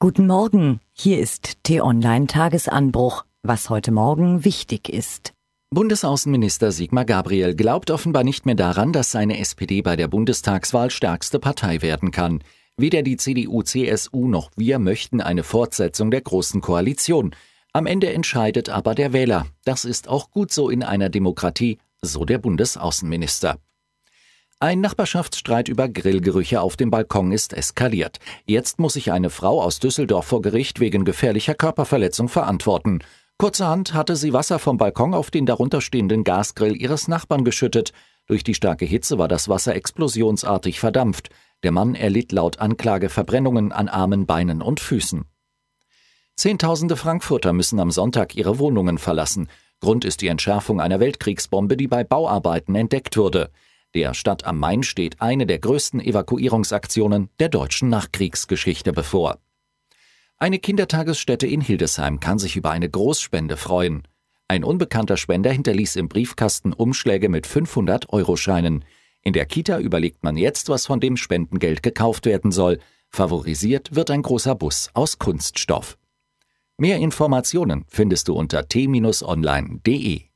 Guten Morgen, hier ist T-Online Tagesanbruch, was heute Morgen wichtig ist. Bundesaußenminister Sigmar Gabriel glaubt offenbar nicht mehr daran, dass seine SPD bei der Bundestagswahl stärkste Partei werden kann. Weder die CDU-CSU noch wir möchten eine Fortsetzung der Großen Koalition. Am Ende entscheidet aber der Wähler. Das ist auch gut so in einer Demokratie, so der Bundesaußenminister. Ein Nachbarschaftsstreit über Grillgerüche auf dem Balkon ist eskaliert. Jetzt muss sich eine Frau aus Düsseldorf vor Gericht wegen gefährlicher Körperverletzung verantworten. Kurzerhand hatte sie Wasser vom Balkon auf den darunterstehenden Gasgrill ihres Nachbarn geschüttet. Durch die starke Hitze war das Wasser explosionsartig verdampft. Der Mann erlitt laut Anklage Verbrennungen an Armen, Beinen und Füßen. Zehntausende Frankfurter müssen am Sonntag ihre Wohnungen verlassen. Grund ist die Entschärfung einer Weltkriegsbombe, die bei Bauarbeiten entdeckt wurde. Der Stadt am Main steht eine der größten Evakuierungsaktionen der deutschen Nachkriegsgeschichte bevor. Eine Kindertagesstätte in Hildesheim kann sich über eine Großspende freuen. Ein unbekannter Spender hinterließ im Briefkasten Umschläge mit 500-Euro-Scheinen. In der Kita überlegt man jetzt, was von dem Spendengeld gekauft werden soll. Favorisiert wird ein großer Bus aus Kunststoff. Mehr Informationen findest du unter t-online.de.